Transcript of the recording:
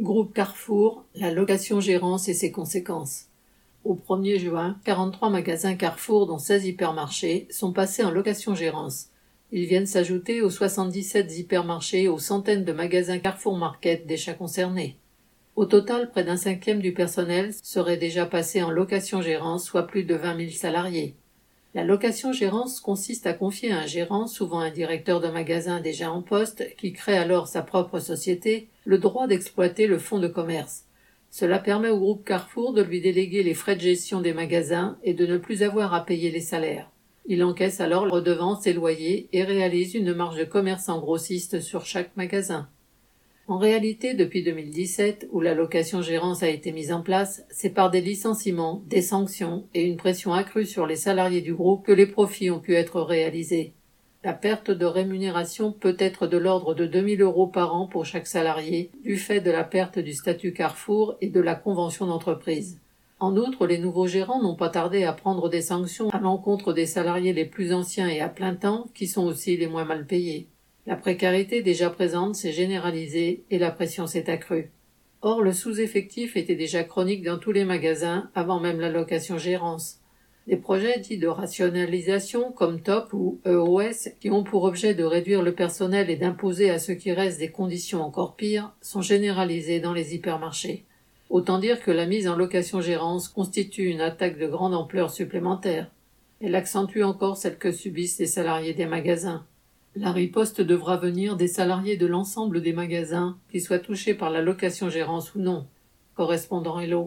Groupe Carrefour, la location-gérance et ses conséquences. Au 1er juin, 43 magasins Carrefour, dont 16 hypermarchés, sont passés en location-gérance. Ils viennent s'ajouter aux 77 hypermarchés et aux centaines de magasins Carrefour Market déjà concernés. Au total, près d'un cinquième du personnel serait déjà passé en location-gérance, soit plus de 20 000 salariés. La location-gérance consiste à confier à un gérant, souvent un directeur de magasin déjà en poste, qui crée alors sa propre société, le droit d'exploiter le fonds de commerce. Cela permet au groupe Carrefour de lui déléguer les frais de gestion des magasins et de ne plus avoir à payer les salaires. Il encaisse alors redevances et loyers et réalise une marge de commerçant grossiste sur chaque magasin. En réalité, depuis 2017, où la location-gérance a été mise en place, c'est par des licenciements, des sanctions et une pression accrue sur les salariés du groupe que les profits ont pu être réalisés. La perte de rémunération peut être de l'ordre de 2000 euros par an pour chaque salarié, du fait de la perte du statut Carrefour et de la convention d'entreprise. En outre, les nouveaux gérants n'ont pas tardé à prendre des sanctions à l'encontre des salariés les plus anciens et à plein temps, qui sont aussi les moins mal payés. La précarité déjà présente s'est généralisée et la pression s'est accrue. Or, le sous-effectif était déjà chronique dans tous les magasins avant même la location-gérance. Des projets dits de rationalisation comme TOP ou EOS, qui ont pour objet de réduire le personnel et d'imposer à ceux qui restent des conditions encore pires, sont généralisés dans les hypermarchés. Autant dire que la mise en location-gérance constitue une attaque de grande ampleur supplémentaire. Elle accentue encore celle que subissent les salariés des magasins. La riposte devra venir des salariés de l'ensemble des magasins, qu'ils soient touchés par la location-gérance ou non. Correspondant Hello.